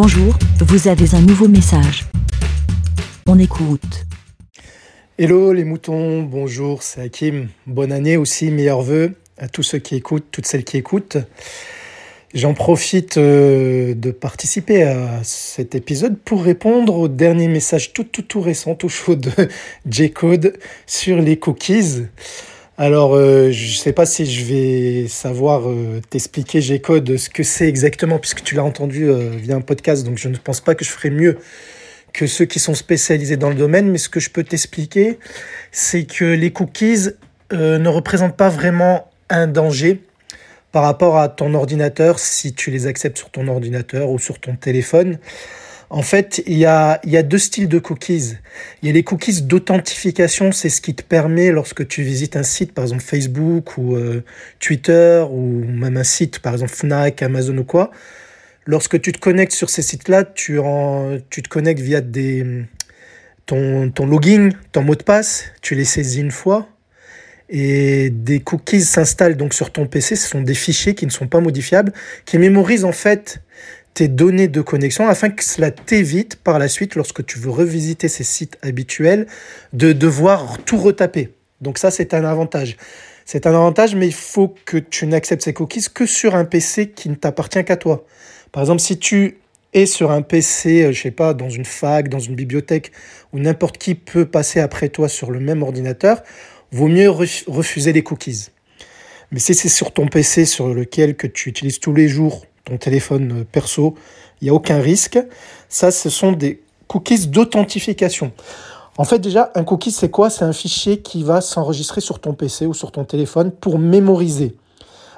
Bonjour, vous avez un nouveau message. On écoute. Hello les moutons, bonjour, c'est Hakim. Bonne année aussi, meilleurs vœux à tous ceux qui écoutent, toutes celles qui écoutent. J'en profite euh, de participer à cet épisode pour répondre au dernier message tout tout tout récent, tout chaud de J-Code sur les cookies. Alors, euh, je ne sais pas si je vais savoir euh, t'expliquer G-Code ce que c'est exactement, puisque tu l'as entendu via un podcast, donc je ne pense pas que je ferai mieux que ceux qui sont spécialisés dans le domaine, mais ce que je peux t'expliquer, c'est que les cookies ne représentent pas vraiment un danger par rapport à ton ordinateur, si tu les acceptes sur ton ordinateur ou sur ton téléphone. En fait, il y a, deux styles de cookies. Il y a les cookies d'authentification, c'est ce qui te permet lorsque tu visites un site, par exemple Facebook ou euh, Twitter, ou même un site, par exemple Fnac, Amazon ou quoi. Lorsque tu te connectes sur ces sites-là, tu, te connectes via ton, ton login, ton mot de passe, tu les saisis une fois, et des cookies s'installent donc sur ton PC. Ce sont des fichiers qui ne sont pas modifiables, qui mémorisent en fait tes données de connexion afin que cela t'évite par la suite, lorsque tu veux revisiter ces sites habituels, de devoir tout retaper. Donc ça, c'est un avantage. C'est un avantage, mais il faut que tu n'acceptes ces cookies que sur un PC qui ne t'appartient qu'à toi. Par exemple, si tu es sur un PC, euh, je sais pas, dans une fac, dans une bibliothèque, où n'importe qui peut passer après toi sur le même ordinateur, vaut mieux refuser les cookies. Mais si c'est sur ton PC sur lequel que tu utilises tous les jours ton téléphone euh, perso, il n'y a aucun risque. Ça, ce sont des cookies d'authentification. En fait, déjà, un cookie, c'est quoi? C'est un fichier qui va s'enregistrer sur ton PC ou sur ton téléphone pour mémoriser.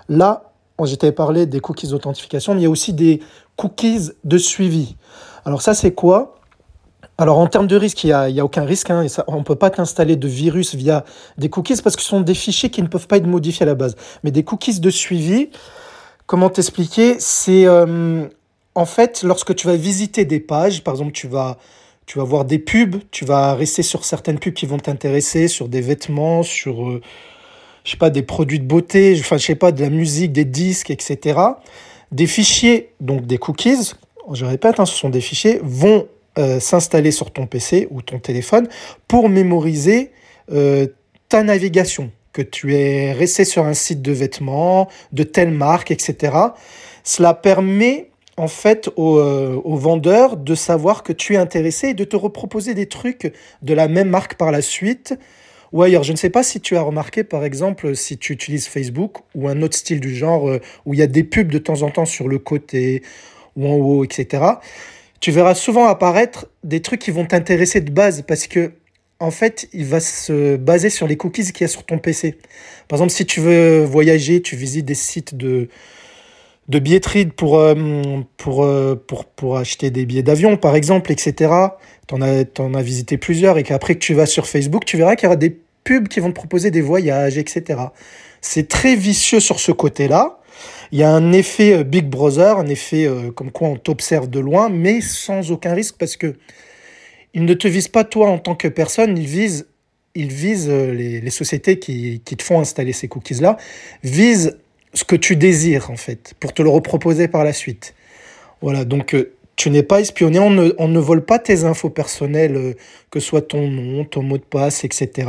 Là, j'étais parlé des cookies d'authentification, mais il y a aussi des cookies de suivi. Alors ça, c'est quoi? Alors en termes de risque, il n'y a, a, aucun risque. Hein, on ne peut pas t'installer de virus via des cookies parce que ce sont des fichiers qui ne peuvent pas être modifiés à la base. Mais des cookies de suivi, comment t'expliquer C'est euh, en fait lorsque tu vas visiter des pages, par exemple tu vas, tu voir des pubs, tu vas rester sur certaines pubs qui vont t'intéresser, sur des vêtements, sur euh, des produits de beauté, je sais pas, de la musique, des disques, etc. Des fichiers, donc des cookies, je répète, hein, ce sont des fichiers, vont euh, s'installer sur ton PC ou ton téléphone pour mémoriser ta navigation, que tu es resté sur un site de vêtements, de telle marque, etc. Cela permet en fait aux, euh, aux, vendeurs de savoir que tu es intéressé et de te reproposer des trucs de la même marque par la suite. Ou ailleurs, je ne sais pas si tu as remarqué, par exemple, si tu utilises Facebook ou un autre style du genre où il y a des pubs de temps en temps sur le côté ou en haut, etc tu verras souvent apparaître des trucs qui vont t'intéresser de base parce que en fait, il va se baser sur les cookies qu'il y a sur ton PC. Par exemple, si tu veux voyager, tu visites des sites de, de billetterie pour, euh, pour, euh, pour, pour acheter des billets d'avion, par exemple, etc. Tu en as, en as visité plusieurs et qu'après que tu vas sur Facebook, tu verras qu'il y aura des pubs qui vont te proposer des voyages, etc. C'est très vicieux sur ce côté-là. Il y a un effet euh, Big Brother, un effet comme quoi on t'observe de loin, mais sans aucun risque parce que il ne te vise pas toi en tant que personne, il vise, euh, les, sociétés qui, te font installer ces cookies-là, vise ce que tu désires en fait, pour te le reproposer par la suite. Voilà, donc tu n'es pas espionné, on ne, on ne, vole pas tes infos personnelles, que ce soit ton nom, ton mot de passe, etc.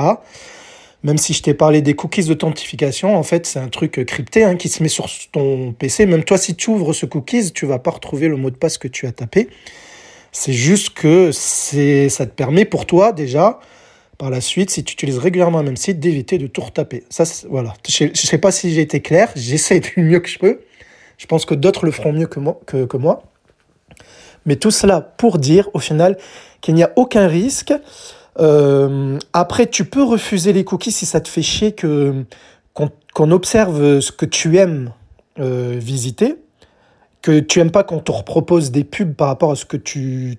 Même si je t'ai parlé des cookies d'authentification, en fait, c'est un truc crypté hein, qui se met sur ton PC. Même toi, si tu ouvres ce cookies, tu vas pas retrouver le mot de passe que tu as tapé. C'est juste que ça te permet pour toi déjà, par la suite, si tu utilises régulièrement un même site, d'éviter de tout retaper. Ça, voilà. Je ne sais pas si j'ai été clair. J'essaie du mieux que je peux. Je pense que d'autres le feront mieux que moi. Que, que moi. Mais tout cela pour dire, au final, qu'il n'y a aucun risque. Euh, après, tu peux refuser les cookies si ça te fait chier que qu'on observe ce que tu aimes euh, visiter, que tu aimes pas qu'on te propose des pubs par rapport à ce que tu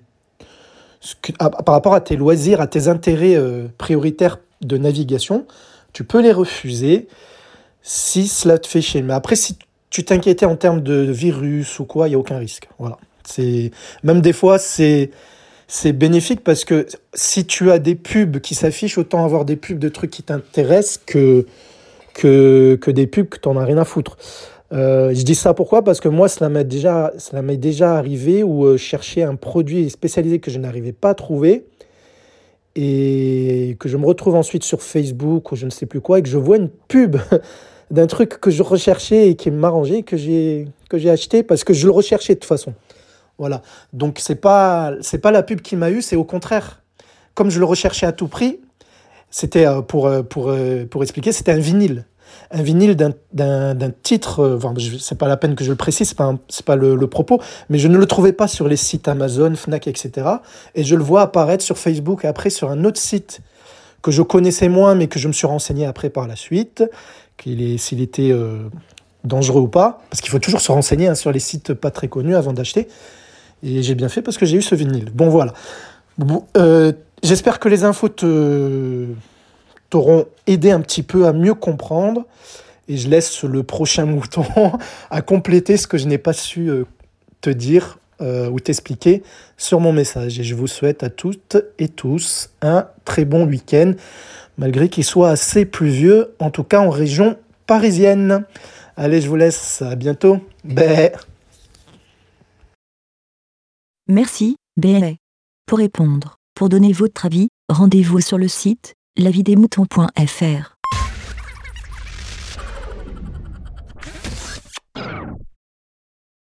par rapport à tes loisirs, à tes intérêts euh, prioritaires de navigation, tu peux les refuser si cela te fait chier. Mais après, si tu t'inquiétais en termes de virus ou quoi, il y a aucun risque. Voilà. C'est même des fois c'est c'est bénéfique parce que si tu as des pubs qui s'affichent, autant avoir des pubs de trucs qui t'intéressent que, que, que des pubs que tu n'en as rien à foutre. Euh, je dis ça pourquoi? Parce que moi, cela m'est déjà, cela m'est déjà arrivé où euh, chercher un produit spécialisé que je n'arrivais pas à trouver et que je me retrouve ensuite sur Facebook ou je ne sais plus quoi et que je vois une pub d'un truc que je recherchais et qui m'arrangeait que j'ai que j'ai acheté parce que je le recherchais de toute façon. Voilà. Donc c'est pas c'est pas la pub qui m'a eu, c'est au contraire. Comme je le recherchais à tout prix, c'était euh, pour pour pour expliquer, c'était un vinyle un vinyle d'un titre, euh, enfin, c'est pas la peine que je le précise, c'est pas, pas le, propos, mais je ne le trouvais pas sur les sites Amazon, Fnac, etc. Et je le vois apparaître sur Facebook et après sur un autre site que je connaissais moins, mais que je me suis renseigné après par la suite, s'il était euh, dangereux ou pas, parce qu'il faut toujours se renseigner hein, sur les sites pas très connus avant d'acheter. Et j'ai bien fait parce que j'ai eu ce vinyle. Bon voilà. Euh, j'espère que les infos te t'auront aidé un petit peu à mieux comprendre. Et je laisse le prochain mouton à compléter ce que je n'ai pas su euh, te dire euh, ou t'expliquer sur mon message. Et je vous souhaite à toutes et tous un très bon week-end, malgré qu'il soit assez pluvieux, en tout cas en région parisienne. Allez, je vous laisse. À bientôt. Merci, Bé. Pour répondre, pour donner votre avis, rendez-vous sur le site lavidemouton.fr